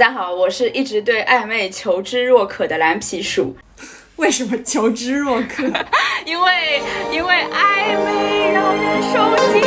家好，我是一直对暧昧求知若渴的蓝皮鼠。为什么求知若渴？因为因为暧昧让人受尽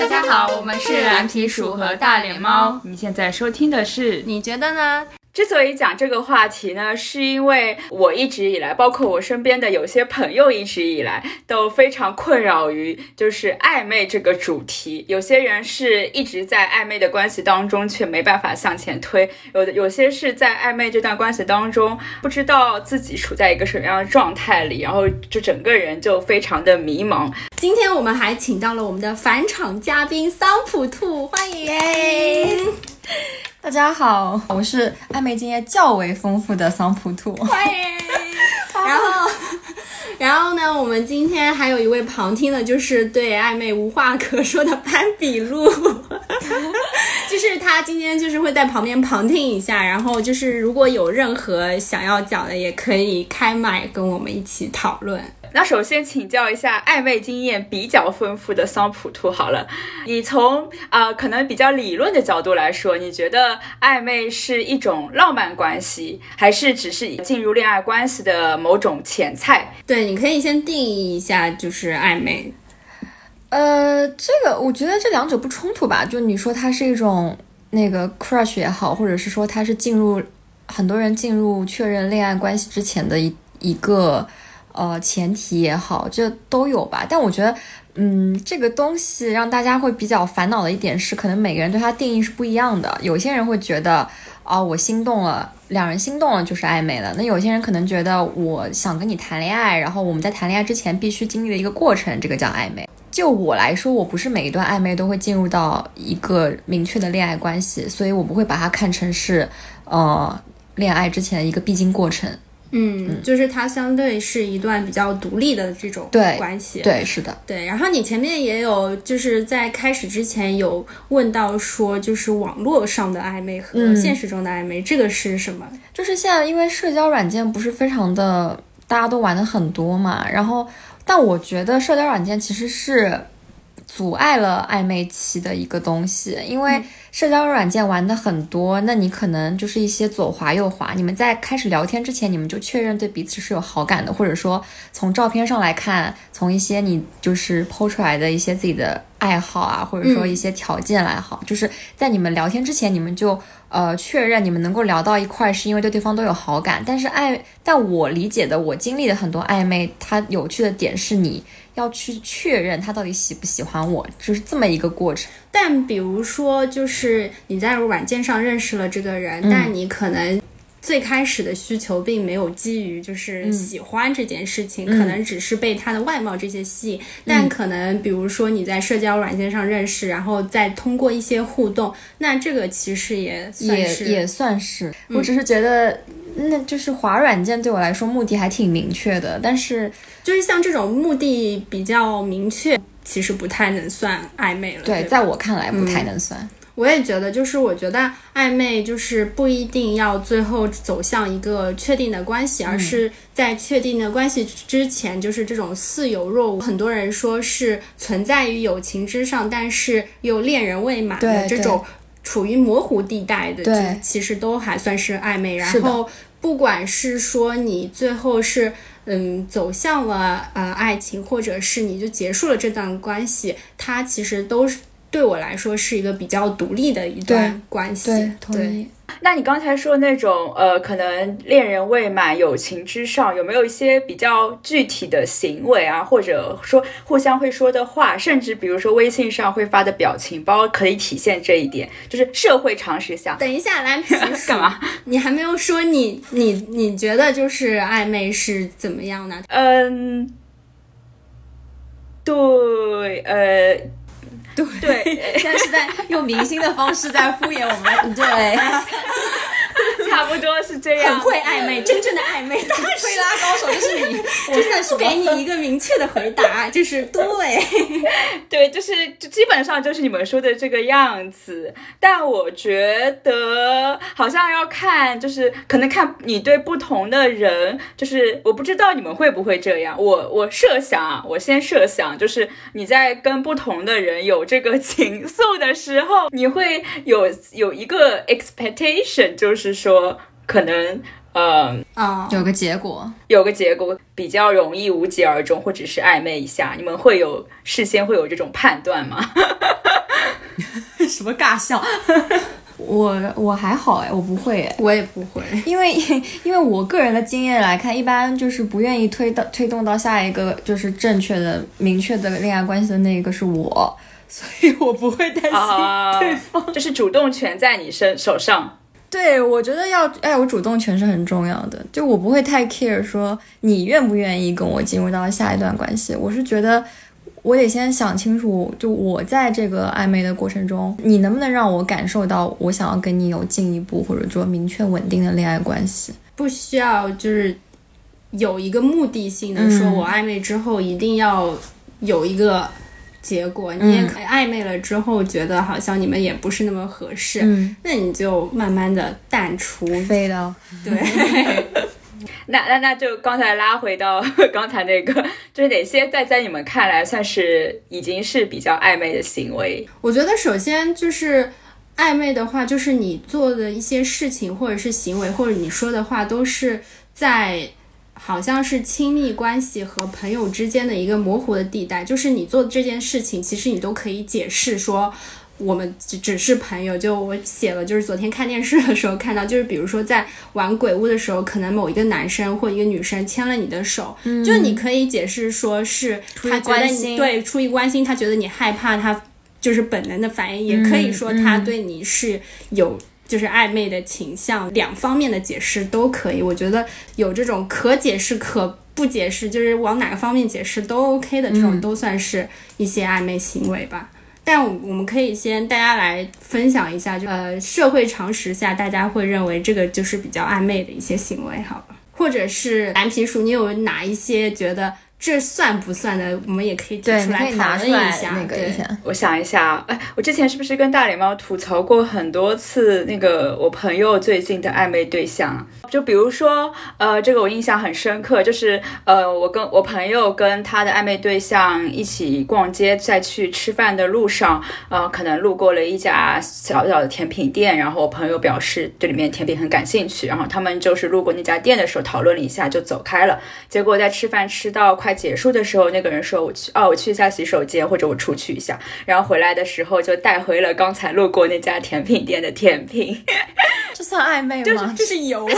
大家好，我们是蓝皮鼠和大脸猫。你现在收听的是？你觉得呢？之所以讲这个话题呢，是因为我一直以来，包括我身边的有些朋友一直以来都非常困扰于就是暧昧这个主题。有些人是一直在暧昧的关系当中，却没办法向前推；有的有些是在暧昧这段关系当中，不知道自己处在一个什么样的状态里，然后就整个人就非常的迷茫。今天我们还请到了我们的返场嘉宾桑普兔，欢迎。大家好，我是暧昧经验较为丰富的桑普兔，欢迎。然后，然后呢，我们今天还有一位旁听的，就是对暧昧无话可说的潘比路，就是他今天就是会在旁边旁听一下，然后就是如果有任何想要讲的，也可以开麦跟我们一起讨论。那首先请教一下暧昧经验比较丰富的桑普兔好了，你从啊可能比较理论的角度来说，你觉得暧昧是一种浪漫关系，还是只是进入恋爱关系的某种前菜？对，你可以先定义一下，就是暧昧。呃，这个我觉得这两者不冲突吧？就你说它是一种那个 crush 也好，或者是说它是进入很多人进入确认恋爱关系之前的一一个。呃，前提也好，这都有吧。但我觉得，嗯，这个东西让大家会比较烦恼的一点是，可能每个人对它定义是不一样的。有些人会觉得，哦，我心动了，两人心动了就是暧昧了。那有些人可能觉得，我想跟你谈恋爱，然后我们在谈恋爱之前必须经历的一个过程，这个叫暧昧。就我来说，我不是每一段暧昧都会进入到一个明确的恋爱关系，所以我不会把它看成是，呃，恋爱之前的一个必经过程。嗯，就是它相对是一段比较独立的这种关系，对，是的，对。然后你前面也有就是在开始之前有问到说，就是网络上的暧昧和现实中的暧昧，这个是什么？就是现在因为社交软件不是非常的，大家都玩的很多嘛。然后，但我觉得社交软件其实是阻碍了暧昧期的一个东西，因为。社交软件玩的很多，那你可能就是一些左滑右滑。你们在开始聊天之前，你们就确认对彼此是有好感的，或者说从照片上来看，从一些你就是剖出来的一些自己的爱好啊，或者说一些条件来好，就是在你们聊天之前，你们就呃确认你们能够聊到一块，是因为对对方都有好感。但是暧，但我理解的，我经历的很多暧昧，它有趣的点是你。要去确认他到底喜不喜欢我，就是这么一个过程。但比如说，就是你在软件上认识了这个人，但你可能最开始的需求并没有基于就是喜欢这件事情，可能只是被他的外貌这些吸引。但可能比如说你在社交软件上认识，然后再通过一些互动，那这个其实也算是也算是。我只是觉得。那就是滑软件对我来说目的还挺明确的，但是就是像这种目的比较明确，其实不太能算暧昧了。对，在我看来不太能算。我也觉得，就是我觉得暧昧就是不一定要最后走向一个确定的关系，而是在确定的关系之前，就是这种似有若无。很多人说是存在于友情之上，但是又恋人未满的这种处于模糊地带的，其实都还算是暧昧。然后。不管是说你最后是嗯走向了呃爱情，或者是你就结束了这段关系，它其实都是对我来说是一个比较独立的一段关系。对，同意。那你刚才说那种呃，可能恋人未满，友情之上，有没有一些比较具体的行为啊，或者说互相会说的话，甚至比如说微信上会发的表情包，可以体现这一点？就是社会常识下。等一下，蓝皮 干嘛？你还没有说你你你觉得就是暧昧是怎么样呢？嗯，对，呃。对，现在是在用明星的方式在敷衍我们。对，差不多是这样。很会暧昧，真正的暧昧大师。推拉高手就是你，我真的不给你一个明确的回答，就是对。对，就是就基本上就是你们说的这个样子。但我觉得好像要看，就是可能看你对不同的人，就是我不知道你们会不会这样。我我设想啊，我先设想，就是你在跟不同的人有这个情愫的时候，你会有有一个 expectation，就是说可能。嗯啊，有个结果，有个结果比较容易无疾而终，或者是暧昧一下，你们会有事先会有这种判断吗？什么尬笑？我我还好哎，我不会，我也不会，因为因为我个人的经验来看，一般就是不愿意推到推动到下一个就是正确的明确的恋爱关系的那个是我，所以我不会担心对方，就是主动权在你身手上。对，我觉得要哎，我主动权是很重要的。就我不会太 care 说你愿不愿意跟我进入到下一段关系。我是觉得我得先想清楚，就我在这个暧昧的过程中，你能不能让我感受到我想要跟你有进一步或者说明确稳定的恋爱关系？不需要就是有一个目的性的，说我暧昧之后一定要有一个。结果你也可以暧昧了之后，觉得好像你们也不是那么合适，那你就慢慢的淡出，飞了。对，那那那就刚才拉回到 刚才那个，就是哪些在在你们看来算是已经是比较暧昧的行为？我觉得首先就是暧昧的话，就是你做的一些事情或者是行为，或者你说的话，都是在。好像是亲密关系和朋友之间的一个模糊的地带，就是你做的这件事情，其实你都可以解释说，我们只只是朋友。就我写了，就是昨天看电视的时候看到，就是比如说在玩鬼屋的时候，可能某一个男生或一个女生牵了你的手，就你可以解释说是他觉得你对出于关心，他觉得你害怕，他就是本能的反应，也可以说他对你是有。就是暧昧的倾向，两方面的解释都可以。我觉得有这种可解释、可不解释，就是往哪个方面解释都 OK 的这种，都算是一些暧昧行为吧。但我们可以先大家来分享一下，就呃社会常识下，大家会认为这个就是比较暧昧的一些行为，好吧？或者是蓝皮书，你有哪一些觉得？这算不算呢？我们也可以提出来讨论一下。那个，我想一下，哎，我之前是不是跟大脸猫吐槽过很多次那个我朋友最近的暧昧对象？就比如说，呃，这个我印象很深刻，就是呃，我跟我朋友跟他的暧昧对象一起逛街，在去吃饭的路上，呃，可能路过了一家小小的甜品店，然后我朋友表示对里面甜品很感兴趣，然后他们就是路过那家店的时候讨论了一下就走开了。结果在吃饭吃到快。快结束的时候，那个人说：“我去哦，我去一下洗手间，或者我出去一下。”然后回来的时候就带回了刚才路过那家甜品店的甜品。这算暧昧吗？这是油。我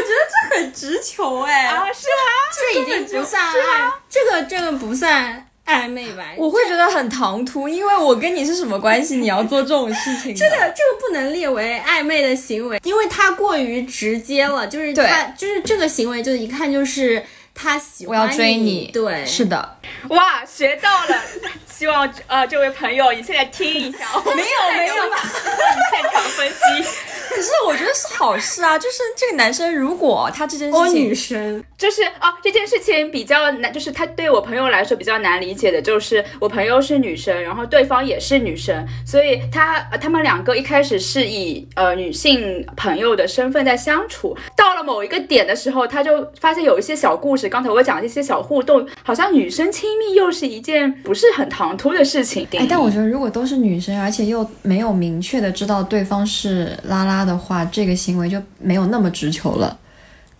觉得这很直球哎。啊，是吗？这已经不算爱，这个这个不算。暧昧吧，我会觉得很唐突，因为我跟你是什么关系？你要做这种事情，这个这个不能列为暧昧的行为，因为他过于直接了，就是他就是这个行为，就一看就是他喜欢我要追你，对，是的，哇，学到了，希望呃这位朋友你现在听一下，没有没有，现场分析。可是我觉得是好事啊，就是这个男生如果他这件事情，女生就是哦，这件事情比较难，就是他对我朋友来说比较难理解的，就是我朋友是女生，然后对方也是女生，所以他他们两个一开始是以呃女性朋友的身份在相处，到了某一个点的时候，他就发现有一些小故事，刚才我讲的一些小互动，好像女生亲密又是一件不是很唐突的事情。哎，但我觉得如果都是女生，而且又没有明确的知道对方是拉拉。的话，这个行为就没有那么直球了。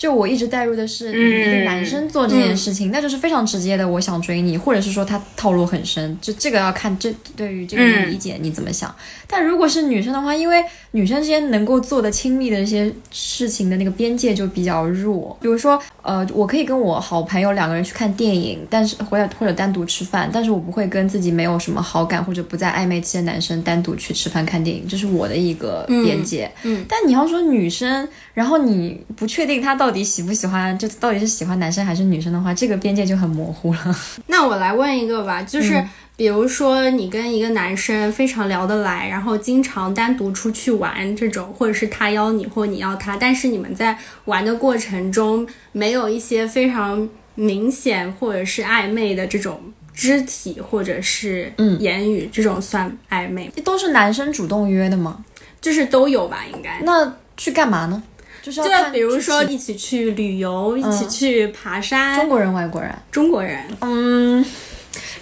就我一直带入的是一个男生做这件事情，那就是非常直接的，我想追你，或者是说他套路很深，就这个要看这对于这个理解你怎么想。但如果是女生的话，因为女生之间能够做的亲密的一些事情的那个边界就比较弱，比如说，呃，我可以跟我好朋友两个人去看电影，但是或者或者单独吃饭，但是我不会跟自己没有什么好感或者不在暧昧期的男生单独去吃饭看电影，这是我的一个边界。嗯，但你要说女生，然后你不确定他到。底喜不喜欢，就到底是喜欢男生还是女生的话，这个边界就很模糊了。那我来问一个吧，就是比如说你跟一个男生非常聊得来，然后经常单独出去玩这种，或者是他邀你或你邀他，但是你们在玩的过程中没有一些非常明显或者是暧昧的这种肢体或者是嗯言语，这种算暧昧？都是男生主动约的吗？就是都有吧，应该。那去干嘛呢？就是就要比如说一起去旅游，一起去爬山。中国人、外国人。中国人，嗯，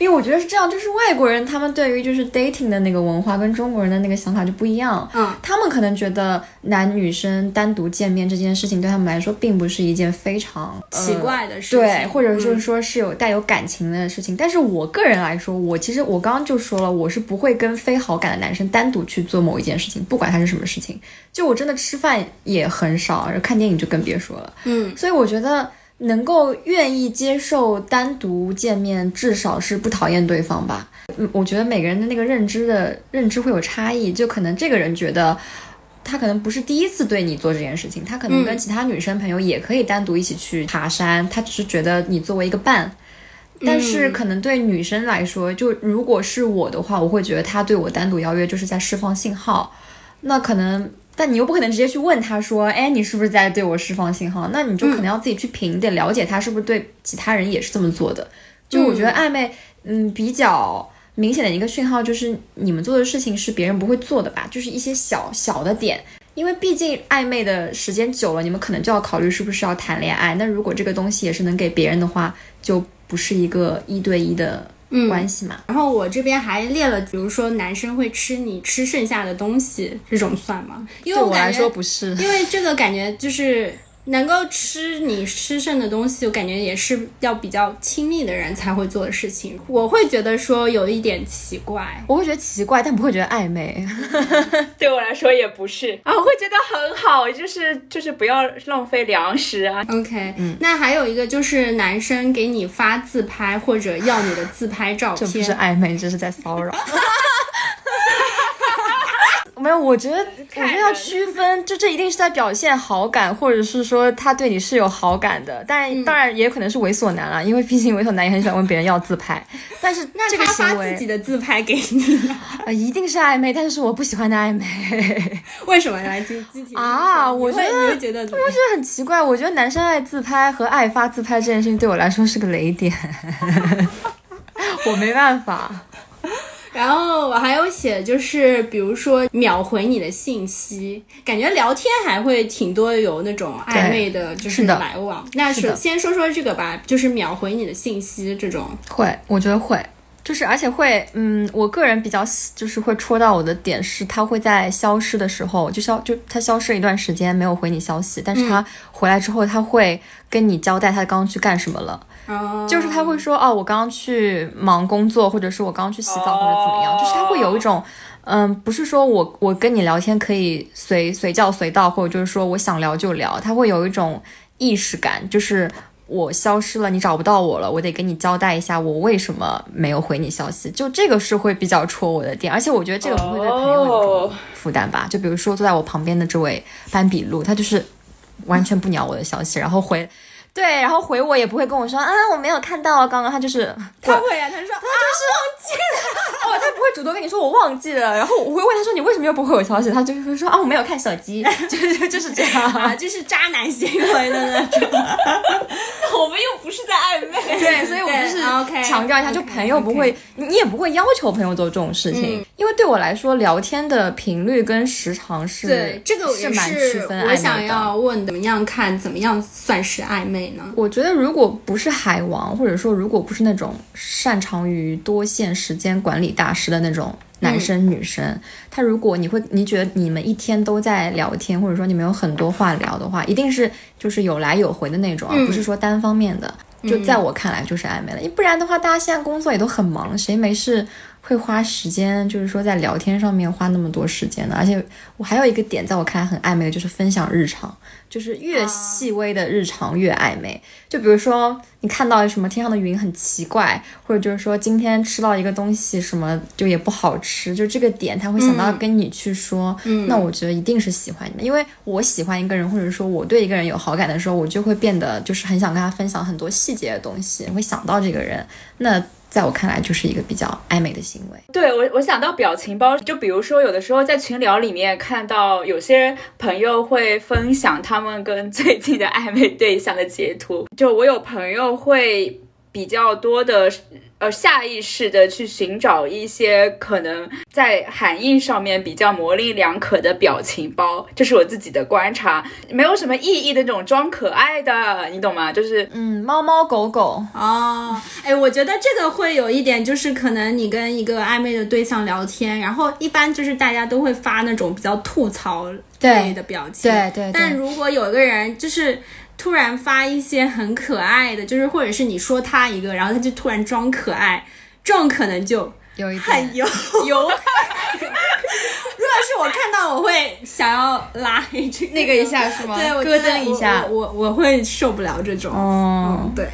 因为我觉得是这样，就是外国人他们对于就是 dating 的那个文化跟中国人的那个想法就不一样。嗯，他们可能觉得男女生单独见面这件事情对他们来说并不是一件非常奇呃怪的事情，对，或者就是嗯说是有带有感情的事情。但是我个人来说，我其实我刚刚就说了，我是不会跟非好感的男生单独去做某一件事情，不管他是什么事情。就我真的吃饭也很少，然后看电影就更别说了。嗯，所以我觉得能够愿意接受单独见面，至少是不讨厌对方吧。嗯，我觉得每个人的那个认知的认知会有差异，就可能这个人觉得。他可能不是第一次对你做这件事情，他可能跟嗯其他女生朋友也可以单独一起去爬山，他只是觉得你作为一个伴。但是可能对女生来说，就如果是我的话，我会觉得他对我单独邀约就是在释放信号。那可能，但你又不可能直接去问他说，哎，你是不是在对我释放信号？那你就可能要自己去评，你得了解他是不是对其他人也是这么做的。就我觉得暧昧，嗯，比较明显的一个讯号就是你们做的事情是别人不会做的吧，就是一些小小的点。因为毕竟暧昧的时间久了，你们可能就要考虑是不是要谈恋爱。那如果这个东西也是能给别人的话，就不是一个一对一的关系嘛。然后我这边还列了，比如说男生会吃你吃剩下的东西，这种算吗？因为对我来说不是。因为这个感觉就是能够吃你吃剩的东西，我感觉也是要比较亲密的人才会做的事情。我会觉得说有一点奇怪。我会觉得奇怪，但不会觉得暧昧。对我来说也不是啊，我会觉得很好，就是就是不要浪费粮食啊。OK，、那还有一个就是男生给你发自拍或者要你的自拍照片这不是，暧昧，这是在骚扰。没有，我觉得我觉得要区分，就这一定是在表现好感，或者是说他对你是有好感的。但当然也可能是猥琐男啦，因为毕竟猥琐男也很喜欢问别人要自拍。但是那这个他发行为自己的自拍给你呢？啊、一定是暧昧，但是我不喜欢的暧昧。为什么来具具体啊我觉得我觉得很奇怪，我觉得男生爱自拍和爱发自拍这件事情对我来说是个雷点，我没办法。然后我还有写，就是比如说秒回你的信息，感觉聊天还会挺多有那种暧昧的，就是来往。那是先说说这个吧，就是秒回你的信息这种。会，我觉得会，就是而且会，嗯，我个人比较喜就是会戳到我的点是，他会在消失的时候，就消就他消失一段时间没有回你消息，但是他回来之后，他会跟你交代他刚刚去干什么了。哦，就是他会说哦，我刚刚去忙工作，或者是我刚刚去洗澡，或者怎么样，就是他会有一种，嗯，不是说我我跟你聊天可以随随叫随到，或者就是说我想聊就聊，他会有一种意识感，就是我消失了，你找不到我了，我得跟你交代一下我为什么没有回你消息，就这个是会比较戳我的点，而且我觉得这个不会对朋友有负担吧，就比如说坐在我旁边的这位班比路，他就是完全不鸟我的消息，然后回。对，然后回我也不会跟我说啊，我没有看到，刚刚。他就是 他会啊，他说他就是啊，哦，他不会主动跟你说我忘记了，然后我会问他说你为什么又不回我消息，他就会说啊我没有看手机，就是就是这样。啊，就是渣男行为的那种。我们又不是在暧昧，对，所以我就是强调一下，就朋友不会你也不会要求朋友做这种事情，因为对我来说，聊天的频率跟时长是对，这个也是蛮区分暧昧我想要问，怎么样看，怎么样算是暧昧呢？我觉得，如果不是海王，或者说如果不是那种擅长于多线时间管理大师的那种男生、女生，他如果你会，你觉得你们一天都在聊天，或者说你们有很多话聊的话，一定是就是有来有回的那种，而不是说单方面的。就在我看来就是暧昧了，不然的话，大家现在工作也都很忙，谁没事会花时间，就是说在聊天上面花那么多时间的。而且我还有一个点，在我看来很暧昧的，就是分享日常，就是越细微的日常越暧昧。就比如说你看到什么天上的云很奇怪，或者就是说今天吃到一个东西什么就也不好吃，就这个点他会想到跟你去说，那我觉得一定是喜欢你的，因为我喜欢一个人，或者说我对一个人有好感的时候，我就会变得就是很想跟他分享很多细节的东西，会想到这个人，那。在我看来，就是一个比较暧昧的行为。对我，我想到表情包，就比如说，有的时候在群聊里面看到有些朋友会分享他们跟最近的暧昧对象的截图，就我有朋友会比较多的。呃，下意识的去寻找一些可能在含义上面比较模棱两可的表情包，这是我自己的观察，没有什么意义的那种装可爱的，你懂吗？就是嗯，猫猫狗狗哦，哎，我觉得这个会有一点，就是可能你跟一个暧昧的对象聊天，然后一般就是大家都会发那种比较吐槽类的表情，对对，但如果有一个人就是。突然发一些很可爱的，就是或者是你说他一个，然后他就突然装可爱，这种可能就有一很油油。如果是我看到，我会想要拉黑这那个一下是吗？对，咯噔一下，我我会受不了这种。嗯，对。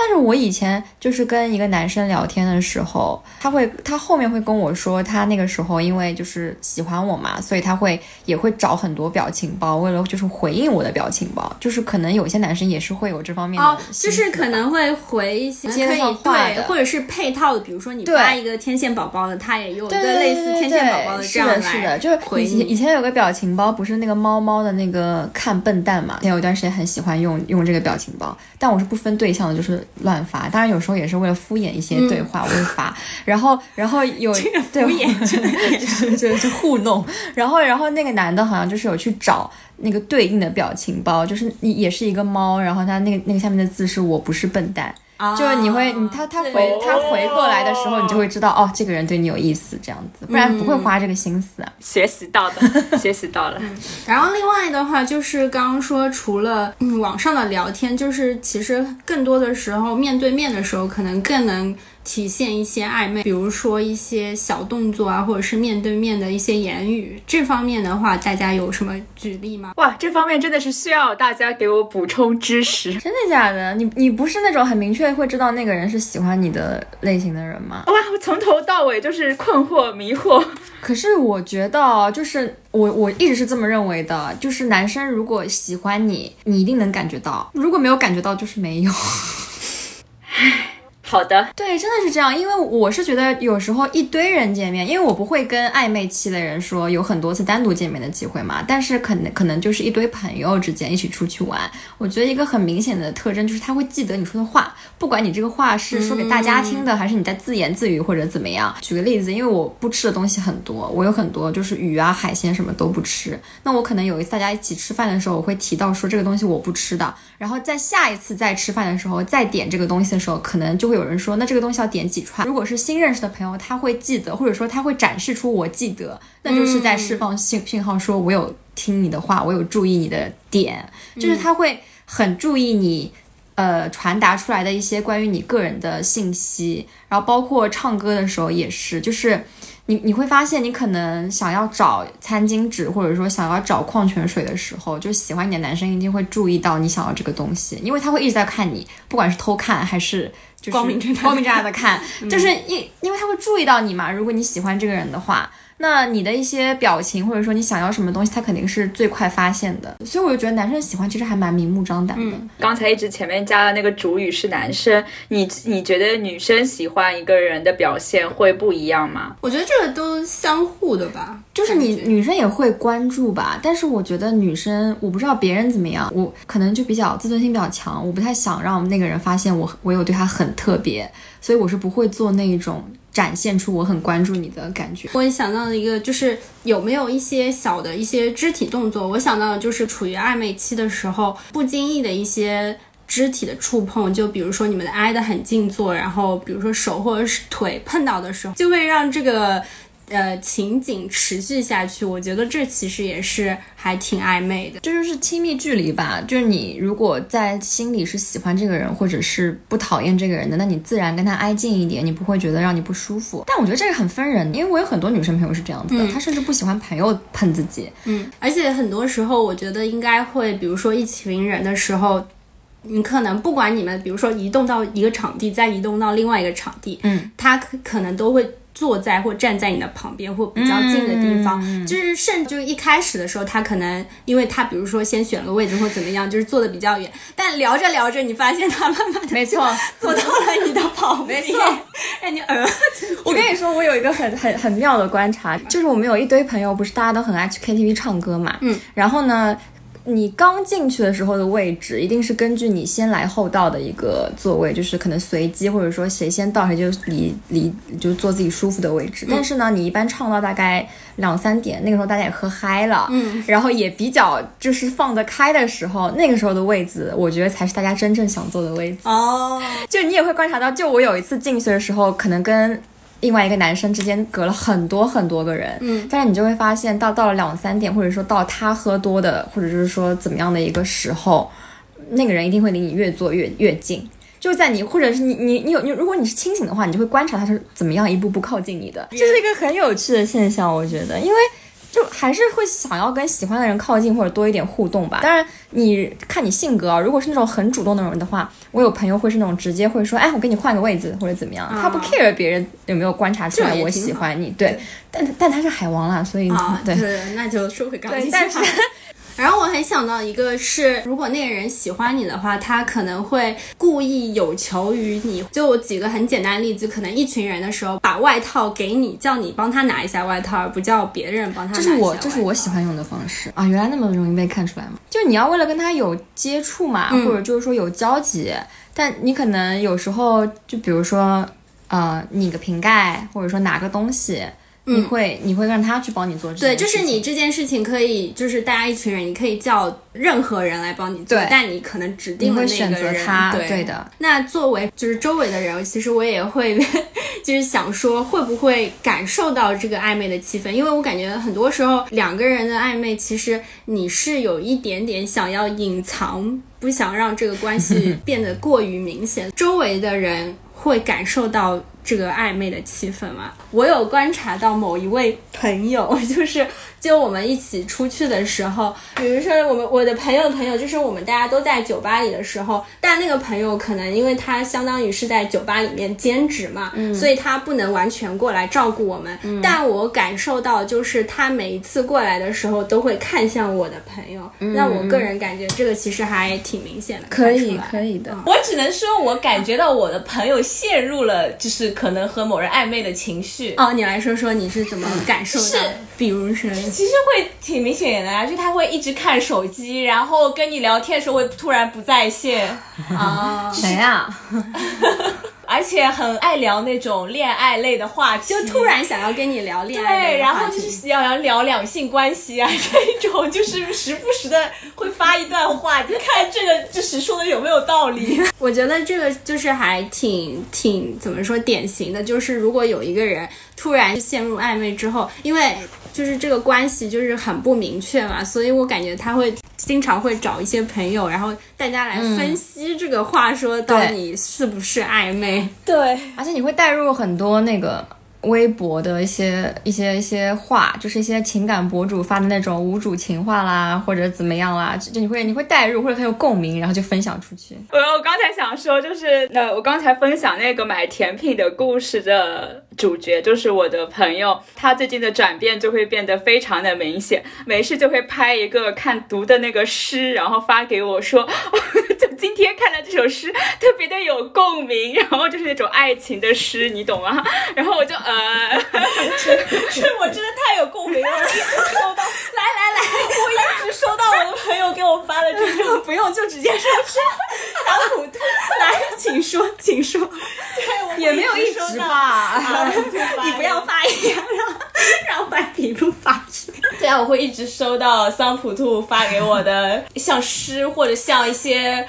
但是我以前就是跟一个男生聊天的时候，他会他后面会跟我说，他那个时候因为就是喜欢我嘛，所以他会也会找很多表情包，为了就是回应我的表情包，就是可能有些男生也是会有这方面的，哦，就是可能会回一些可以对，或者是配套的，比如说你发一个天线宝宝的，他也有一个类似天线宝宝的这样来是的，就是回应。以前有个表情包，不是那个猫猫的那个看笨蛋嘛，前有一段时间很喜欢用用这个表情包，但我是不分对象的，就是乱。发，当然有时候也是为了敷衍一些对话，我会发。然后，然后有这个敷衍，就是糊弄。然后，然后那个男的好像就是有去找那个对应的表情包，就是你也是一个猫，然后他那个那个下面的字是我不是笨蛋。就是你会，你他他回他回过来的时候，你就会知道哦，这个人对你有意思，这样子，不然不会花这个心思。学习到的，学习到了。然后另外的话，就是刚刚说，除了网上的聊天，就是其实更多的时候面对面的时候，可能更能。体现一些暧昧，比如说一些小动作啊，或者是面对面的一些言语，这方面的话，大家有什么举例吗？哇，这方面真的是需要大家给我补充知识。真的假的？你你不是那种很明确会知道那个人是喜欢你的类型的人吗？哇，我从头到尾就是困惑迷惑。可是我觉得，就是我我一直是这么认为的，就是男生如果喜欢你，你一定能感觉到；如果没有感觉到，就是没有。唉。好的，对，真的是这样，因为我是觉得有时候一堆人见面，因为我不会跟暧昧期的人说有很多次单独见面的机会嘛，但是可能可能就是一堆朋友之间一起出去玩，我觉得一个很明显的特征就是他会记得你说的话，不管你这个话是说给大家听的，还是你在自言自语或者怎么样。举个例子，因为我不吃的东西很多，我有很多就是鱼啊海鲜什么都不吃，那我可能有一次大家一起吃饭的时候，我会提到说这个东西我不吃的，然后在下一次再吃饭的时候再点这个东西的时候，可能就会有。人说，那这个东西要点几串？如果是新认识的朋友，他会记得，或者说他会展示出我记得，那就是在释放信信号，说我有听你的话，我有注意你的点，就是他会很注意你，呃，传达出来的一些关于你个人的信息。然后包括唱歌的时候也是，就是。你你会发现，你可能想要找餐巾纸，或者说想要找矿泉水的时候，就喜欢你的男生一定会注意到你想要这个东西，因为他会一直在看你，不管是偷看还是就是光明正大的看，就是因因为他会注意到你嘛。如果你喜欢这个人的话。那你的一些表情，或者说你想要什么东西，他肯定是最快发现的。所以我就觉得男生喜欢其实还蛮明目张胆的。刚才一直前面加的那个主语是男生，你你觉得女生喜欢一个人的表现会不一样吗？我觉得这个都相互的吧，就是你女生也会关注吧。但是我觉得女生，我不知道别人怎么样，我可能就比较自尊心比较强，我不太想让那个人发现我我有对他很特别，所以我是不会做那种。展现出我很关注你的感觉。我也想到了一个就是有没有一些小的一些肢体动作。我想到的就是处于暧昧期的时候，不经意的一些肢体的触碰，就比如说你们挨得很近坐，然后比如说手或者是腿碰到的时候，就会让这个呃情景持续下去，我觉得这其实也是还挺暧昧的。这就是亲密距离吧。就是你如果在心里是喜欢这个人，或者是不讨厌这个人的，那你自然跟他挨近一点，你不会觉得让你不舒服。但我觉得这个很分人，因为我有很多女生朋友是这样子的，她甚至不喜欢朋友碰自己。嗯，而且很多时候我觉得应该会，比如说一群人的时候。你可能不管你们，比如说移动到一个场地，再移动到另外一个场地，嗯，他可可能都会坐在或站在你的旁边或比较近的地方，就是甚至就一开始的时候，他可能因为他比如说先选了个位置或怎么样，就是坐的比较远，但聊着聊着，你发现他慢慢的没错。坐到了你的旁边，没 错，让你呃，我跟你说，我有一个很很很妙的观察，就是我们有一堆朋友，不是大家都很爱去 KTV 唱歌嘛，嗯，然后呢。你刚进去的时候的位置，一定是根据你先来后到的一个座位，就是可能随机，或者说谁先到谁就离离就坐自己舒服的位置。但是呢，你一般唱到大概两三点，那个时候大家也喝嗨了，嗯，然后也比较就是放得开的时候，那个时候的位置，我觉得才是大家真正想坐的位置。哦，就你也会观察到，就我有一次进去的时候，可能跟。另外一个男生之间隔了很多很多个人，嗯，但是你就会发现，到到了两三点，或者说到他喝多的，或者就是说怎么样的一个时候，那个人一定会离你越坐越越近，就在你或者是你你你有你，如果你是清醒的话，你就会观察他是怎么样一步步靠近你的，这是一个很有趣的现象，我觉得，因为。就还是会想要跟喜欢的人靠近或者多一点互动吧。当然，你看你性格啊，如果是那种很主动的人的话，我有朋友会是那种直接会说，哎，我给你换个位置或者怎么样，他不 care 别人有没有观察出来我喜欢你。对，但 但他是海王啦，所以对，那就说回刚刚但是。然后我还想到一个是，如果那个人喜欢你的话，他可能会故意有求于你。就我举个很简单的例子，可能一群人的时候，把外套给你，叫你帮他拿一下外套，而不叫别人帮他。这是我这是我喜欢用的方式啊！原来那么容易被看出来吗？就你要为了跟他有接触嘛，或者就是说有交集，但你可能有时候就比如说呃拧个瓶盖，或者说拿个东西。你会你会让他去帮你做这对，就是你这件事情可以，就是大家一群人，你可以叫任何人来帮你做，但你可能指定的那个人，对的。那作为就是周围的人，其实我也会 就是想说，会不会感受到这个暧昧的气氛？因为我感觉很多时候两个人的暧昧，其实你是有一点点想要隐藏，不想让这个关系 变得过于明显，周围的人会感受到。这个暧昧的气氛嘛，我有观察到某一位朋友，就是就我们一起出去的时候，比如说我们我的朋友的朋友，就是我们大家都在酒吧里的时候，但那个朋友可能因为他相当于是在酒吧里面兼职嘛，所以他不能完全过来照顾我们。但我感受到，就是他每一次过来的时候，都会看向我的朋友。那我个人感觉这个其实还挺明显的，可以可以的。我只能说，我感觉到我的朋友陷入了，就是。可能和某人暧昧的情绪哦，你来说说你是怎么感受的？比如说，其实会挺明显的呀，就他会一直看手机，然后跟你聊天的时候会突然不在线啊，谁呀？而且很爱聊那种恋爱类的话题，就突然想要跟你聊恋爱，对，然后就是要聊两性关系啊，这种就是时不时的会发一段话，就看这个就是说的有没有道理？我觉得这个就是还挺挺怎么说典型的，就是如果有一个人突然陷入暧昧之后，因为。就是这个关系就是很不明确嘛，所以我感觉他会经常会找一些朋友，然后大家来分析这个话说到底是不是暧昧。对，而且你会带入很多那个。微博的一些一些一些话，就是一些情感博主发的那种无主情话啦，或者怎么样啦，就你会你会代入或者很有共鸣，然后就分享出去。我我刚才想说，就是那我刚才分享那个买甜品的故事的主角，就是我的朋友，他最近的转变就会变得非常的明显，没事就会拍一个看读的那个诗，然后发给我说，就今首诗 特别的有共鸣，然后就是那种爱情的诗，你懂吗？然后我就。呃，是我真的太有共鸣了，我一直收到，来来来，我一直收到我的朋友给我发的这种，不用就直接说是小普兔，来，请说，请说，对，也没有一直吧，你不要发言，让让白皮兔发去。对啊，我会一直收到桑普兔发给我的像诗或者像一些。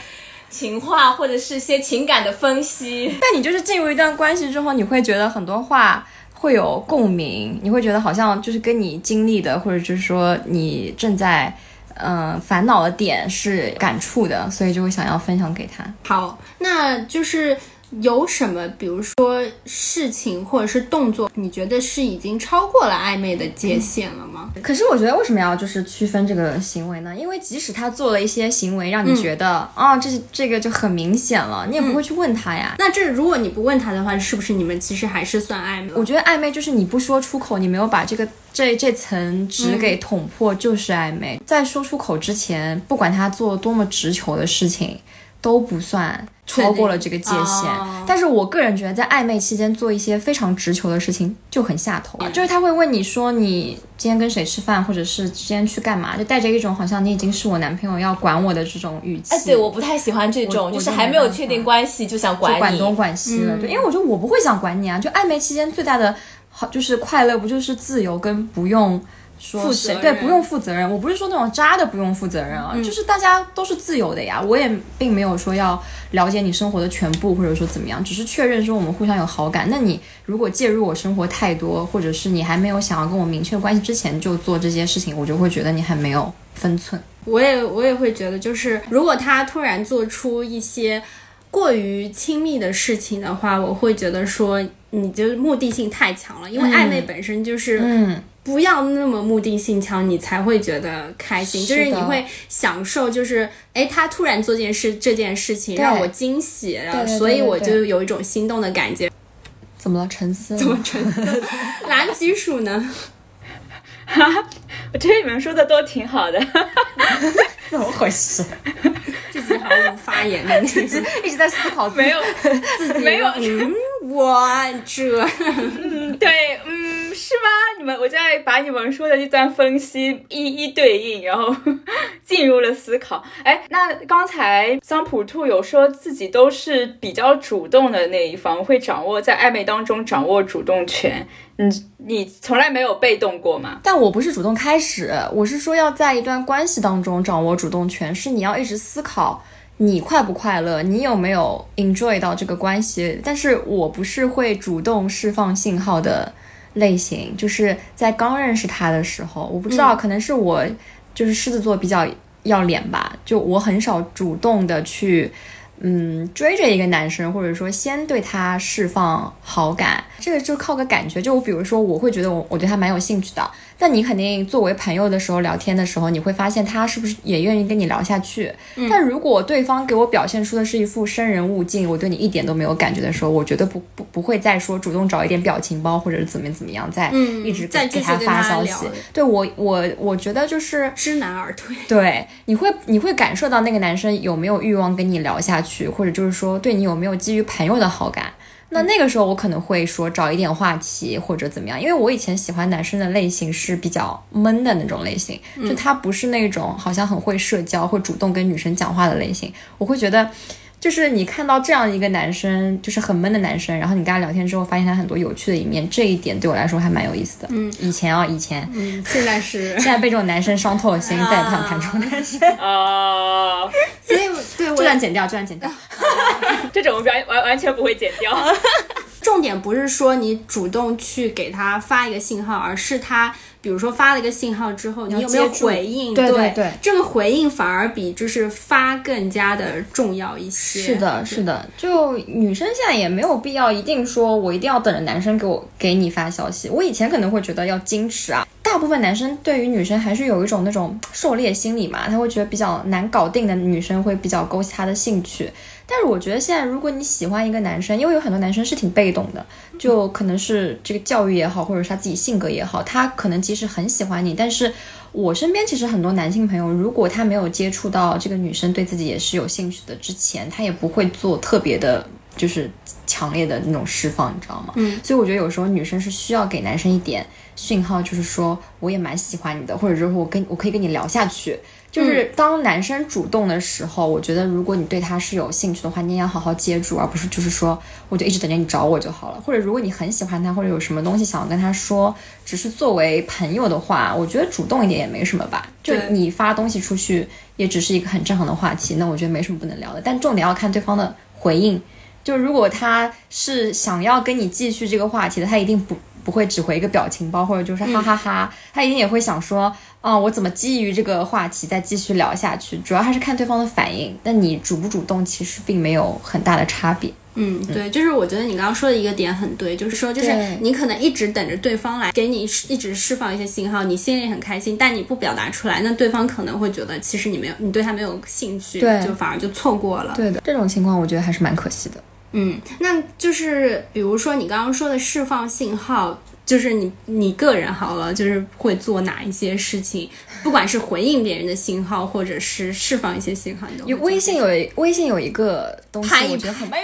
情话或者是些情感的分析，但你就是进入一段关系之后，你会觉得很多话会有共鸣，你会觉得好像就是跟你经历的，或者就是说你正在嗯、呃烦恼的点是感触的，所以就会想要分享给他。好，那就是有什么，比如说事情或者是动作，你觉得是已经超过了暧昧的界限了吗？可是我觉得为什么要就是区分这个行为呢？因为即使他做了一些行为让你觉得啊、这这个就很明显了，你也不会去问他呀。那这如果你不问他的话，是不是你们其实还是算暧昧？我觉得暧昧就是你不说出口，你没有把这个这这层纸给捅破，就是暧昧。在说出口之前，不管他做多么直球的事情，都不算超过了这个界限。哦但是我个人觉得，在暧昧期间做一些非常直球的事情就很下头，就是他会问你说你今天跟谁吃饭，或者是今天去干嘛，就带着一种好像你已经是我男朋友要管我的这种语气。哎，对，我不太喜欢这种，就是还没有确定关系就想就管你。东管西了，对，因为我觉得我不会想管你啊。就暧昧期间最大的好就是快乐，不就是自由跟不用说负谁对，不用负责任。我不是说那种渣的不用负责任啊，就是大家都是自由的呀。我也并没有说要了解你生活的全部，或者说怎么样，只是确认说我们互相有好感。那你如果介入我生活太多，或者是你还没有想要跟我明确关系之前就做这些事情，我就会觉得你还没有分寸。我也我也会觉得，就是如果他突然做出一些过于亲密的事情的话，我会觉得说你就目的性太强了，因为暧昧本身就是嗯，不要那么目的性强，你才会觉得开心，是就是你会享受，就是哎，他突然做件事这件事情让我惊喜了，对对对所以我就有一种心动的感觉。怎么了？沉思？怎么沉思？蓝橘鼠呢？我觉得你们说的都挺好的。怎么回事？自己毫无发言的那种，一直在思考自己没有，没有，嗯，我这嗯，对，嗯，是吗？你们，我在把你们说的这段分析一一对应，然后进入了思考。哎，那刚才桑普兔有说自己都是比较主动的那一方，会掌握在暧昧当中掌握主动权。你你从来没有被动过吗？但我不是主动开始，我是说要在一段关系当中掌握主动权，是你要一直思考你快不快乐，你有没有 enjoy 到这个关系。但是我不是会主动释放信号的类型，就是在刚认识他的时候，我不知道，可能是我就是狮子座比较要脸吧，就我很少主动的去。嗯，追着一个男生，或者说先对他释放好感，这个就靠个感觉。就比如说，我会觉得我我对他蛮有兴趣的，但你肯定作为朋友的时候聊天的时候，你会发现他是不是也愿意跟你聊下去。但如果对方给我表现出的是一副生人勿近，我对你一点都没有感觉的时候，我绝对不不不会再说主动找一点表情包或者是怎么怎么样，再嗯一直再给给他发消息聊。对我我我觉得就是知难而退。对，你会你会感受到那个男生有没有欲望跟你聊下去，或者就是说对你有没有基于朋友的好感。那那个时候我可能会说找一点话题或者怎么样，因为我以前喜欢男生的类型是比较闷的那种类型，就他不是那种好像很会社交、会主动跟女生讲话的类型。我会觉得，就是你看到这样一个男生，就是很闷的男生，然后你跟他聊天之后，发现他很多有趣的一面，这一点对我来说还蛮有意思的。嗯，以前啊，以前，嗯，现在是，现在被这种男生伤透了心，再也不想谈这种男生。哦、所以对我这段剪掉，这段剪掉。这种完完完全不会剪掉。重点不是说你主动去给他发一个信号，而是他比如说发了一个信号之后，你有没有回应？对对对对这个回应反而比就是发更加的重要一些。是的，是的，就女生现在也没有必要一定说我一定要等着男生给我给你发消息。我以前可能会觉得要矜持啊，大部分男生对于女生还是有一种那种狩猎心理嘛，他会觉得比较难搞定的女生会比较勾起他的兴趣。但是我觉得现在，如果你喜欢一个男生，因为有很多男生是挺被动的，就可能是这个教育也好，或者是他自己性格也好，他可能即使很喜欢你，但是我身边其实很多男性朋友，如果他没有接触到这个女生对自己也是有兴趣的之前，他也不会做特别的，就是强烈的那种释放，你知道吗？嗯，所以我觉得有时候女生是需要给男生一点讯号，就是说我也蛮喜欢你的，或者就是我跟我可以跟你聊下去。就是当男生主动的时候，我觉得如果你对他是有兴趣的话，你也要好好接住，而不是就是说我就一直等着你找我就好了。或者如果你很喜欢他，或者有什么东西想要跟他说，只是作为朋友的话，我觉得主动一点也没什么吧。就你发东西出去，也只是一个很正常的话题，那我觉得没什么不能聊的。但重点要看对方的回应。就如果他是想要跟你继续这个话题的，他一定不不会只回一个表情包或者就是哈哈哈，他一定也会想说，啊，我怎么基于这个话题再继续聊下去？主要还是看对方的反应。但你主不主动，其实并没有很大的差别。嗯，对，就是我觉得你刚刚说的一个点很对，就是说，就是你可能一直等着对方来给你一直释放一些信号，你心里很开心，但你不表达出来，那对方可能会觉得其实你没有，你对他没有兴趣，对就反而就错过了。对的，这种情况我觉得还是蛮可惜的。嗯，那就是比如说你刚刚说的释放信号，就是你你个人好了，就是会做哪一些事情，不管是回应别人的信号，或者是释放一些信号，你微信有一微信有一个东西拍，一我觉得很拍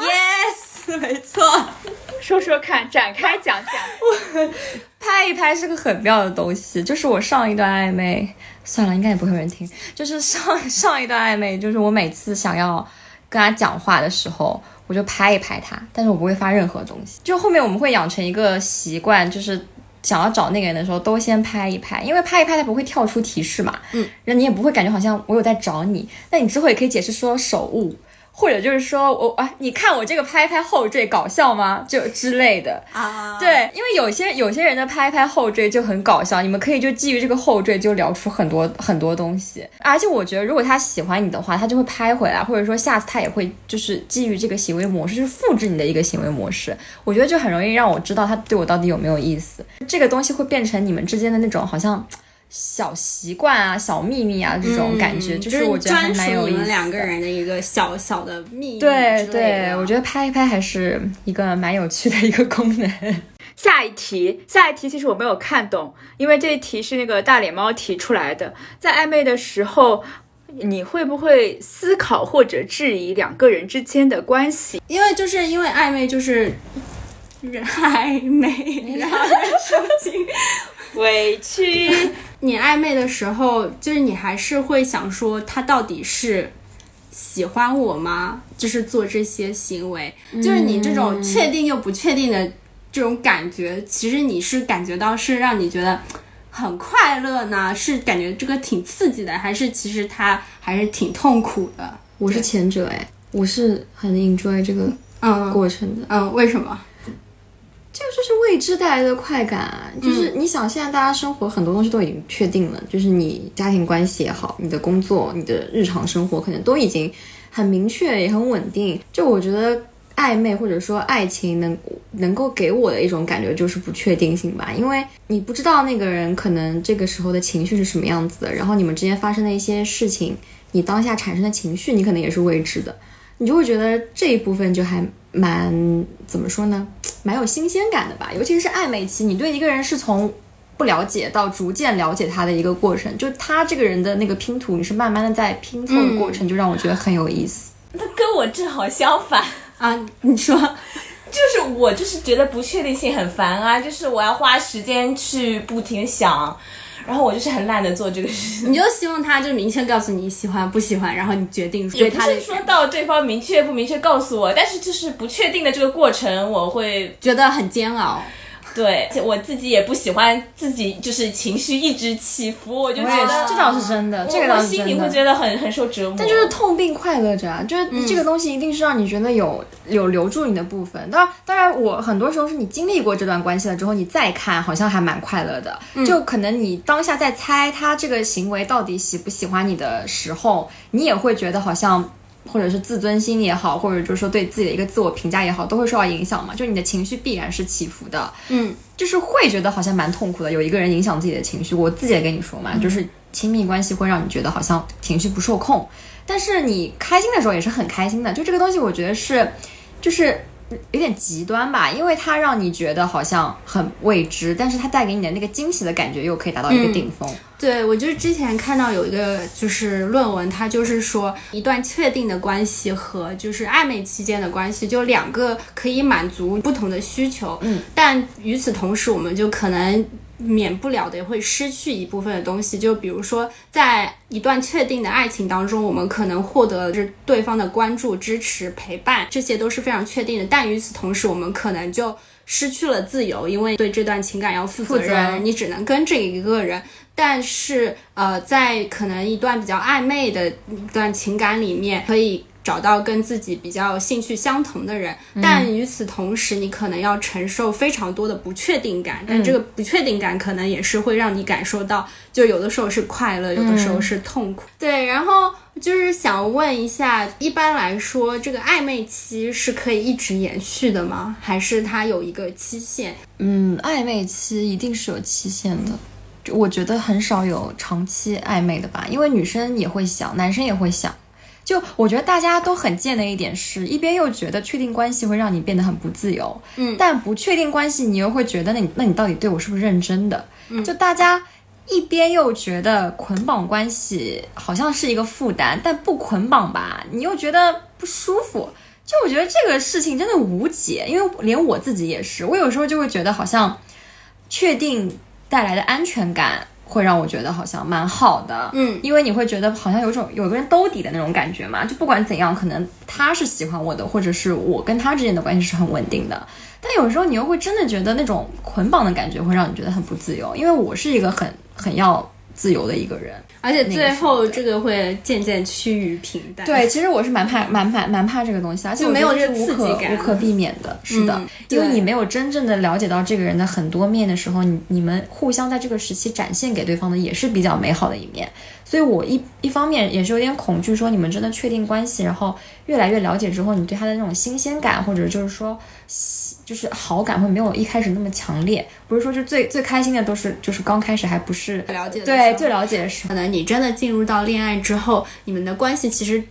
yes，没错。说说看，展开讲讲。拍一拍是个很妙的东西，就是我上一段暧昧，算了，应该也不会有人听。就是上上一段暧昧，就是我每次想要跟他讲话的时候，我就拍一拍他，但是我不会发任何东西。就后面我们会养成一个习惯，就是想要找那个人的时候，都先拍一拍，因为拍一拍他不会跳出提示嘛，嗯，那你也不会感觉好像我有在找你，那你之后也可以解释说手误。或者就是说我啊，你看我这个拍拍后缀搞笑吗？就之类的，啊，对，因为有些有些人的拍拍后缀就很搞笑，你们可以就基于这个后缀就聊出很多很多东西。而且我觉得，如果他喜欢你的话，他就会拍回来，或者说下次他也会就是基于这个行为模式，就是复制你的一个行为模式。我觉得就很容易让我知道他对我到底有没有意思。这个东西会变成你们之间的那种好像小习惯啊、小秘密啊这种感觉，嗯就是我觉得还专属你蛮有意思的。们两个人的一个小小的秘密的。对对，我觉得拍一拍还是一个蛮有趣的一个功能。下一题，下一题其实我没有看懂，因为这一题是那个大脸猫提出来的。在暧昧的时候，你会不会思考或者质疑两个人之间的关系？因为就是因为暧昧就是 暧昧让人受尽。委屈，你暧昧的时候，就是你还是会想说他到底是喜欢我吗？就是做这些行为，就是你这种确定又不确定的这种感觉，其实你是感觉到是让你觉得很快乐呢？是感觉这个挺刺激的，还是其实他还是挺痛苦的？我是前者哎，我是很 enjoy 这个嗯过程的。嗯，为什么？这个就是未知带来的快感啊！就是你想，现在大家生活很多东西都已经确定了，就是你家庭关系也好，你的工作、你的日常生活可能都已经很明确，也很稳定。就我觉得暧昧或者说爱情能能够给我的一种感觉就是不确定性吧，因为你不知道那个人可能这个时候的情绪是什么样子的，然后你们之间发生的一些事情，你当下产生的情绪，你可能也是未知的。你就会觉得这一部分就还蛮怎么说呢，蛮有新鲜感的吧。尤其是暧昧期，你对一个人是从不了解到逐渐了解他的一个过程，就他这个人的那个拼图，你是慢慢的在拼凑的过程，就让我觉得很有意思。那跟我正好相反。啊，你说，就是我就是觉得不确定性很烦啊，就是我要花时间去不停想，然后我就是很懒得做这个事情。你就希望他就明确告诉你喜欢不喜欢，然后你决定对他的是说到对方明确不明确告诉我，但是就是不确定的这个过程，我会觉得很煎熬。对我自己也不喜欢自己就是情绪一直起伏，我就觉得这倒是真的，这个心里会。觉得很很受折磨。但就是痛并快乐着啊，就是这个东西一定是让你觉得有有留住你的部分。当然，当然，我很多时候是你经历过这段关系了之后，你再看好像还蛮快乐的。就可能你当下在猜他这个行为到底喜不喜欢你的时候，你也会觉得好像。或者是自尊心也好，或者就是说对自己的一个自我评价也好，都会受到影响嘛。就你的情绪必然是起伏的，嗯，就是会觉得好像蛮痛苦的。有一个人影响自己的情绪，我自己也跟你说嘛，就是亲密关系会让你觉得好像情绪不受控，但是你开心的时候也是很开心的。就这个东西，我觉得是，就是有点极端吧，因为它让你觉得好像很未知，但是它带给你的那个惊喜的感觉又可以达到一个顶峰。对，我就是之前看到有一个就是论文，它就是说一段确定的关系和就是暧昧期间的关系，就两个可以满足不同的需求，嗯，但与此同时，我们就可能。免不了的会失去一部分的东西，就比如说，在一段确定的爱情当中，我们可能获得的是对方的关注、支持、陪伴，这些都是非常确定的。但与此同时，我们可能就失去了自由，因为对这段情感要负责负责任，你只能跟这一个人。但是，呃，在可能一段比较暧昧的一段情感里面，可以找到跟自己比较兴趣相同的人，但与此同时，你可能要承受非常多的不确定感，但这个不确定感可能也是会让你感受到，就有的时候是快乐，有的时候是痛苦。对，然后就是想问一下，一般来说，这个暧昧期是可以一直延续的吗？还是它有一个期限？嗯，暧昧期一定是有期限的。我觉得很少有长期暧昧的吧，因为女生也会想，男生也会想。就我觉得大家都很贱的一点是，一边又觉得确定关系会让你变得很不自由，嗯，但不确定关系你又会觉得，那你那你到底对我是不是认真的？嗯，就大家一边又觉得捆绑关系好像是一个负担，但不捆绑吧，你又觉得不舒服。就我觉得这个事情真的无解，因为连我自己也是，我有时候就会觉得好像确定。带来的安全感会让我觉得好像蛮好的，嗯，因为你会觉得好像有种有个人兜底的那种感觉嘛，就不管怎样，可能他是喜欢我的，或者是我跟他之间的关系是很稳定的，但有时候你又会真的觉得那种捆绑的感觉会让你觉得很不自由，因为我是一个很很要自由的一个人。而且最后这个会渐渐趋于平淡。对，其实我是蛮怕、蛮怕、蛮怕这个东西，而且没有这无可无可避免的。是的，因为你没有真正的了解到这个人的很多面的时候，你你们互相在这个时期展现给对方的也是比较美好的一面。所以我一一方面也是有点恐惧，说你们真的确定关系，然后越来越了解之后，你对他的那种新鲜感，或者就是说。就是好感会没有一开始那么强烈，不是说就最最开心的都是就是刚开始还不是了解对最了解的时候，可能你真的进入到恋爱之后，你们的关系其实。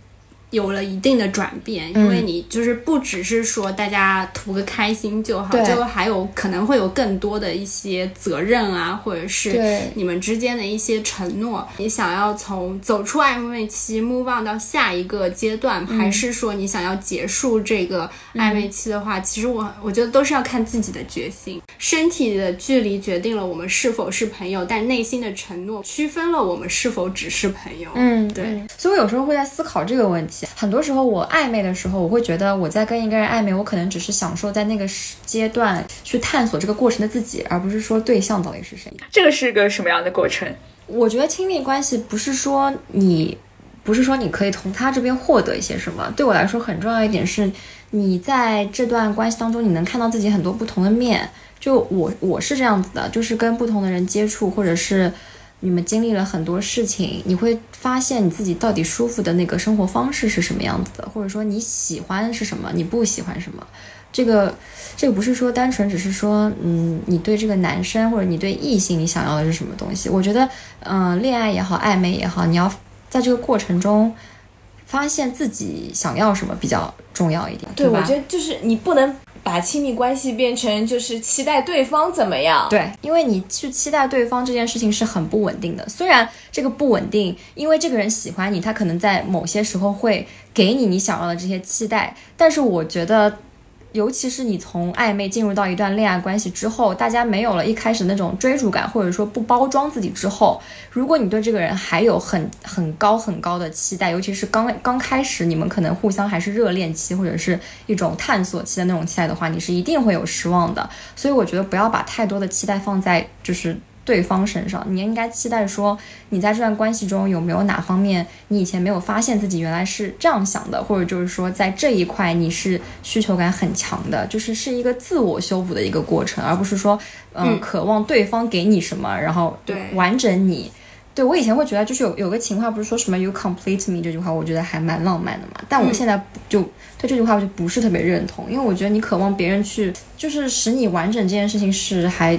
有了一定的转变，因为你就是不只是说大家图个开心就好，就还有可能会有更多的一些责任啊，或者是你们之间的一些承诺。你想要从走出暧昧期 move on 到下一个阶段，还是说你想要结束这个暧昧期的话，其实我我觉得都是要看自己的决心。身体的距离决定了我们是否是朋友，但内心的承诺区分了我们是否只是朋友。嗯，对。所以我有时候会在思考这个问题。很多时候，我暧昧的时候，我会觉得我在跟一个人暧昧，我可能只是享受在那个阶段去探索这个过程的自己，而不是说对象到底是谁。这个是个什么样的过程？我觉得亲密关系不是说你，不是说你可以从他这边获得一些什么。对我来说，很重要一点是，你在这段关系当中，你能看到自己很多不同的面。就我，我是这样子的，就是跟不同的人接触，或者是。你们经历了很多事情，你会发现你自己到底舒服的那个生活方式是什么样子的，或者说你喜欢是什么，你不喜欢什么。这个，这个不是说单纯只是说，嗯，你对这个男生或者你对异性你想要的是什么东西？我觉得，嗯，恋爱也好，暧昧也好，你要在这个过程中发现自己想要什么比较重要一点。对，我觉得就是你不能。把亲密关系变成就是期待对方怎么样？对，因为你去期待对方这件事情是很不稳定的。虽然这个不稳定，因为这个人喜欢你，他可能在某些时候会给你你想要的这些期待，但是我觉得。尤其是你从暧昧进入到一段恋爱关系之后，大家没有了一开始那种追逐感，或者说不包装自己之后，如果你对这个人还有很很高很高的期待，尤其是刚刚开始你们可能互相还是热恋期或者是一种探索期的那种期待的话，你是一定会有失望的。所以我觉得不要把太多的期待放在就是。对方身上，你应该期待说，你在这段关系中有没有哪方面你以前没有发现自己原来是这样想的，或者就是说在这一块你是需求感很强的，就是是一个自我修补的一个过程，而不是说，嗯，渴望对方给你什么，然后对完整你。对我以前会觉得就是有有个情况不是说什么 you complete me 这句话，我觉得还蛮浪漫的嘛，但我现在就对这句话我就不是特别认同，因为我觉得你渴望别人去就是使你完整这件事情是还。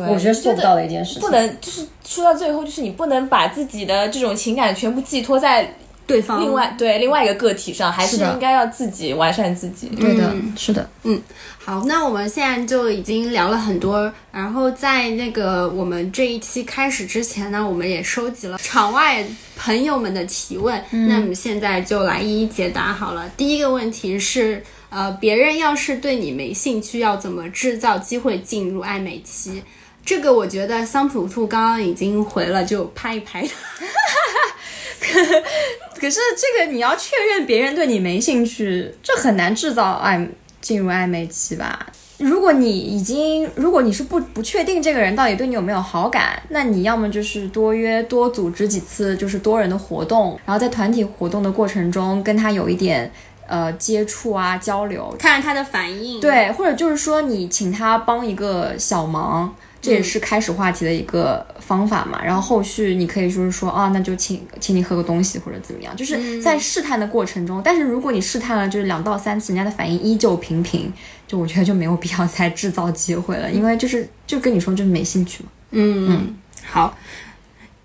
我觉得做不到的一件事，不能就是说到最后，就是你不能把自己的这种情感全部寄托在对方另外对另外一个个体上，还是应该要自己完善自己。对的，是的，嗯，好，那我们现在就已经聊了很多，然后在那个我们这一期开始之前呢，我们也收集了场外朋友们的提问，那我们现在就来一一解答好了。第一个问题是，呃，别人要是对你没兴趣，要怎么制造机会进入暧昧期？这个我觉得桑普兔刚刚已经回了，就拍一拍。可是这个你要确认别人对你没兴趣，这很难制造暧进入暧昧期吧？如果你已经，如果你是不不确定这个人到底对你有没有好感，那你要么就是多约多组织几次，就是多人的活动，然后在团体活动的过程中跟他有一点呃接触啊交流，看看他的反应。，对，或者就是说你请他帮一个小忙，这也是开始话题的一个方法嘛。然后后续你可以就是说啊，那就请请你喝个东西或者怎么样，就是在试探的过程中。但是如果你试探了就是两到三次，人家的反应依旧平平，就我觉得就没有必要再制造机会了，因为就是就跟你说就是没兴趣嘛。嗯，好。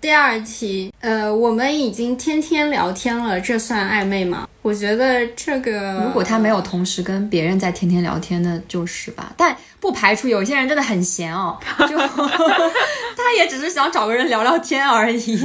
第二题，呃，我们已经天天聊天了，这算暧昧吗？我觉得这个，如果他没有同时跟别人在天天聊天，那就是吧。但不排除有些人真的很闲哦，就 他也只是想找个人聊聊天而已。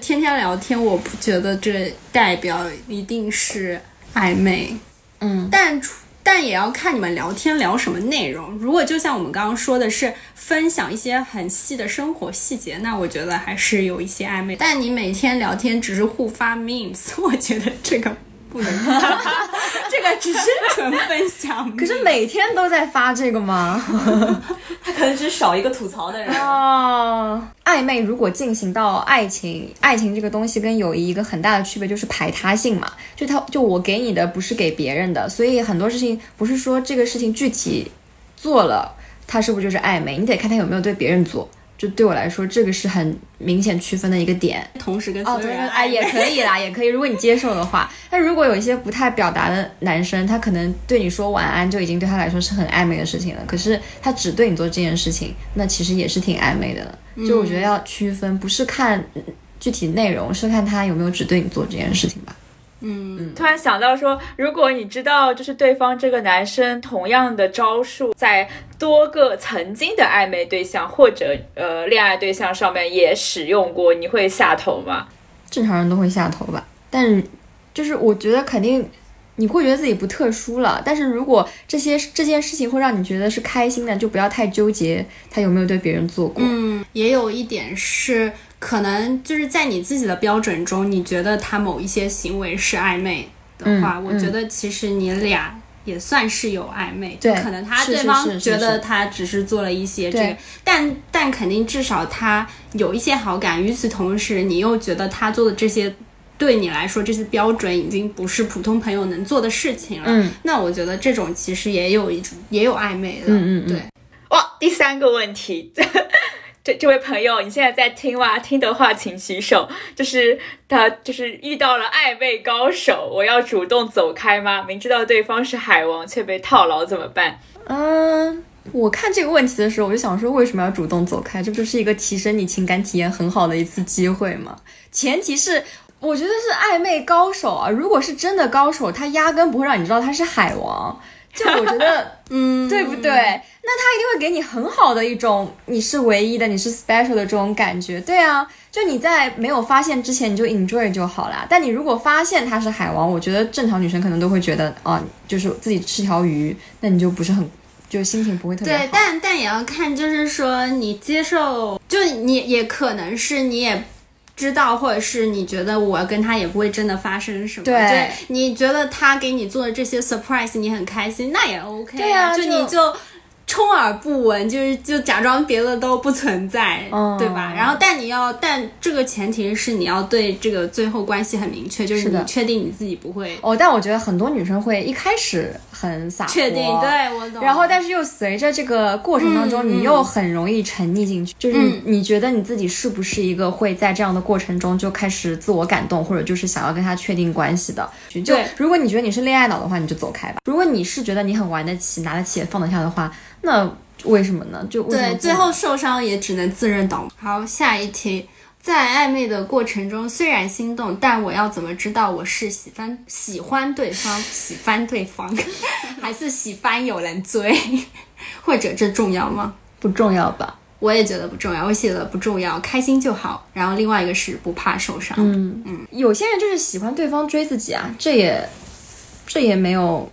天天聊天，我不觉得这代表一定是暧昧，嗯，但除但也要看你们聊天聊什么内容。如果就像我们刚刚说的是分享一些很细的生活细节，那我觉得还是有一些暧昧。但你每天聊天只是互发 memes，我觉得这个不能，这个只是纯分享。可是每天都在发这个吗？他可能只少一个吐槽的人。啊，暧昧如果进行到爱情，爱情这个东西跟友谊一个很大的区别就是排他性嘛，就他就我给你的不是给别人的，所以很多事情不是说这个事情具体做了，他是不是就是暧昧？你得看他有没有对别人做。就对我来说，这个是很明显区分的一个点。同时跟所有人哎，也可以啦，也可以，如果你接受的话。但如果有一些不太表达的男生，他可能对你说晚安就已经对他来说是很暧昧的事情了，可是他只对你做这件事情，那其实也是挺暧昧的了。就我觉得要区分，不是看嗯具体内容，是看他有没有只对你做这件事情吧。突然想到说，如果你知道就是对方这个男生同样的招数在多个曾经的暧昧对象或者呃恋爱对象上面也使用过，你会下头吗？正常人都会下头吧，但是就是我觉得肯定你会觉得自己不特殊了。但是如果这些这件事情会让你觉得是开心的，就不要太纠结他有没有对别人做过。嗯，也有一点是，可能就是在你自己的标准中，你觉得他某一些行为是暧昧的话，嗯我觉得其实你俩也算是有暧昧。对就可能他对方觉得他只是做了一些这个，但但肯定至少他有一些好感。与此同时，你又觉得他做的这些。对你来说，这些标准已经不是普通朋友能做的事情了。嗯，那我觉得这种其实也有一种也有暧昧的。嗯嗯嗯对。哇，第三个问题，这这位朋友，你现在在听吗？听的话请举手。就是他就是遇到了暧昧高手，我要主动走开吗？明知道对方是海王却被套牢怎么办？嗯，我看这个问题的时候，我就想说，为什么要主动走开？这不就是一个提升你情感体验很好的一次机会吗？前提是，我觉得是暧昧高手啊。如果是真的高手，他压根不会让你知道他是海王。就我觉得，嗯，对不对？那他一定会给你很好的一种你是唯一的，你是 special 的这种感觉。对啊，就你在没有发现之前你就 enjoy 就好啦。但你如果发现他是海王，我觉得正常女生可能都会觉得啊，就是自己是条鱼，那你就不是很，就心情不会特别好。对，但但也要看，就是说你接受，就你也可能是你也知道，或者是你觉得我跟他也不会真的发生什么。对就你觉得他给你做的这些 surprise 你很开心，那也 OK 对啊就就你就。充耳不闻，就是就假装别的都不存在，嗯。对吧？然后，但你要，但这个前提是你要对这个最后关系很明确，就是你确定你自己不会哦，但我觉得很多女生会一开始很洒脱，确定，对我懂。然后，但是又随着这个过程当中，嗯你又很容易沉溺进去，就是你觉得你自己是不是一个会在这样的过程中就开始自我感动，或者就是想要跟他确定关系的？就如果你觉得你是恋爱脑的话，你就走开吧；如果你是觉得你很玩得起、拿得起、也放得下的话，那为什么呢？就对，最后受伤也只能自认倒霉。好，下一题，在暧昧的过程中，虽然心动，但我要怎么知道我是喜欢喜欢对方，喜欢对方，还是喜欢有人追？或者这重要吗？不重要吧？我也觉得不重要，我写的不重要，开心就好。然后另外一个是不怕受伤。嗯嗯，有些人就是喜欢对方追自己啊，这也这也没有，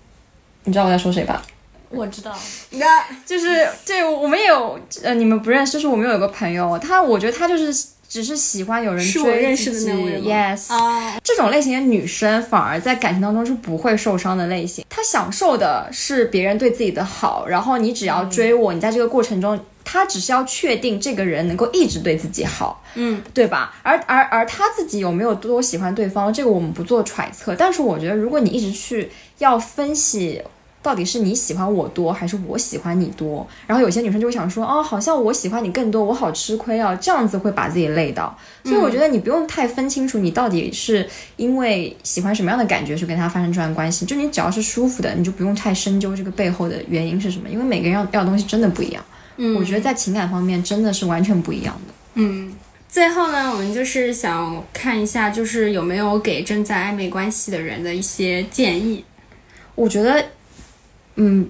你知道我在说谁吧？我知道，就是这我们有呃，你们不认识，就是我们有一个朋友，他我觉得他就是只是喜欢有人是我追认识的自己那位，yes，啊，这种类型的女生反而在感情当中是不会受伤的类型，她享受的是别人对自己的好，然后你只要追我，你在这个过程中，她只是要确定这个人能够一直对自己好，嗯，对吧？而而而她自己有没有多喜欢对方，这个我们不做揣测，但是我觉得如果你一直去要分析。到底是你喜欢我多，还是我喜欢你多？然后有些女生就会想说，哦，好像我喜欢你更多，我好吃亏啊，这样子会把自己累到。所以我觉得你不用太分清楚，你到底是因为喜欢什么样的感觉去跟他发生这段关系。就你只要是舒服的，你就不用太深究这个背后的原因是什么，因为每个人要要的东西真的不一样。嗯，我觉得在情感方面真的是完全不一样的。嗯，最后呢，我们就是想看一下，就是有没有给正在暧昧关系的人的一些建议。我觉得，嗯，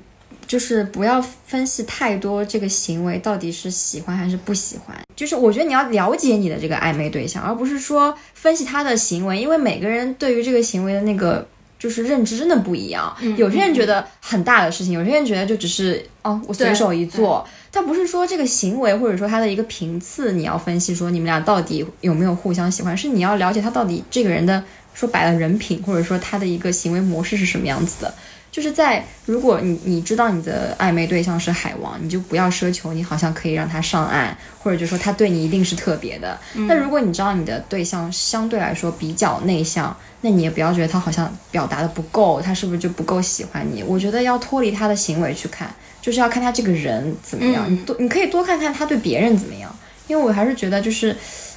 就是不要分析太多这个行为到底是喜欢还是不喜欢。就是我觉得你要了解你的这个暧昧对象，而不是说分析他的行为，因为每个人对于这个行为的那个就是认知真的不一样。有些人觉得很大的事情，有些人觉得就只是哦，我随手一做。但不是说这个行为或者说他的一个频次，你要分析说你们俩到底有没有互相喜欢，是你要了解他到底这个人的说白了人品，或者说他的一个行为模式是什么样子的。就是在如果你你知道你的暧昧对象是海王，你就不要奢求你好像可以让他上岸，或者就说他对你一定是特别的。那、如果你知道你的对象相对来说比较内向，那你也不要觉得他好像表达的不够，他是不是就不够喜欢你？我觉得要脱离他的行为去看，就是要看他这个人怎么样。你多你可以多看看他对别人怎么样，因为我还是觉得就是。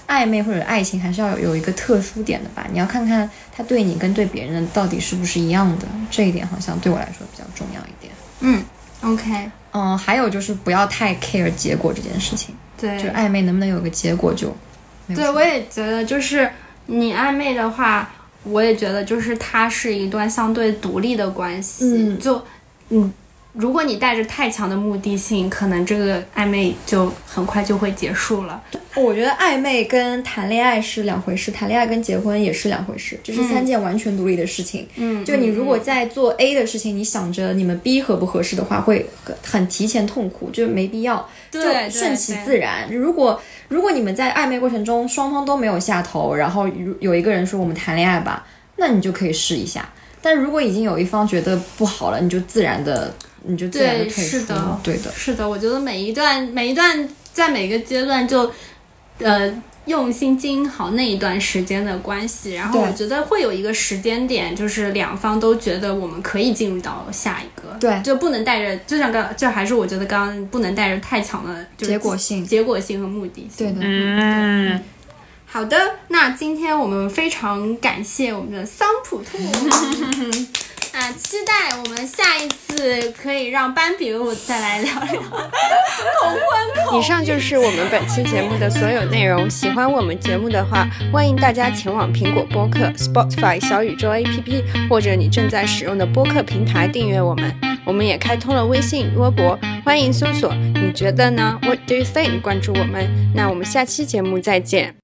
暧昧或者爱情还是要有有一个特殊点的吧，你要看看他对你跟对别人到底是不是一样的，这一点好像对我来说比较重要一点。嗯，OK，嗯，还有就是不要太 care 结果这件事情，对，就是暧昧能不能有个结果就对，我也觉得，就是你暧昧的话，我也觉得就是它是一段相对独立的关系。嗯就嗯，如果你带着太强的目的性，可能这个暧昧就很快就会结束了。我觉得暧昧跟谈恋爱是两回事，谈恋爱跟结婚也是两回事，这是三件完全独立的事情。嗯就你如果在做 A 的事情，你想着你们 B 合不合适的话，会很很提前痛苦，就没必要，就对顺其自然。如果如果你们在暧昧过程中双方都没有下头，然后有有一个人说我们谈恋爱吧，那你就可以试一下。但如果已经有一方觉得不好了，你就自然的，你就自然退出。是的对的。是的，我觉得每一段每一段在每个阶段就，呃。用心经营好那一段时间的关系，然后我觉得会有一个时间点，就是两方都觉得我们可以进入到下一个，对就不能带着，就像刚，这还是我觉得刚刚不能带着太强的、就是、结果性结果性和目的性。对的。嗯，好的，那今天我们非常感谢我们的桑普兔，啊，期待我们下一次可以让斑比为我再来聊聊 以上就是我们本期节目的所有内容。喜欢我们节目的话，欢迎大家前往苹果播客、Spotify、小宇宙 APP 或者你正在使用的播客平台订阅我们。我们也开通了微信、微博，欢迎搜索“你觉得呢？”What do you think？关注我们。那我们下期节目再见。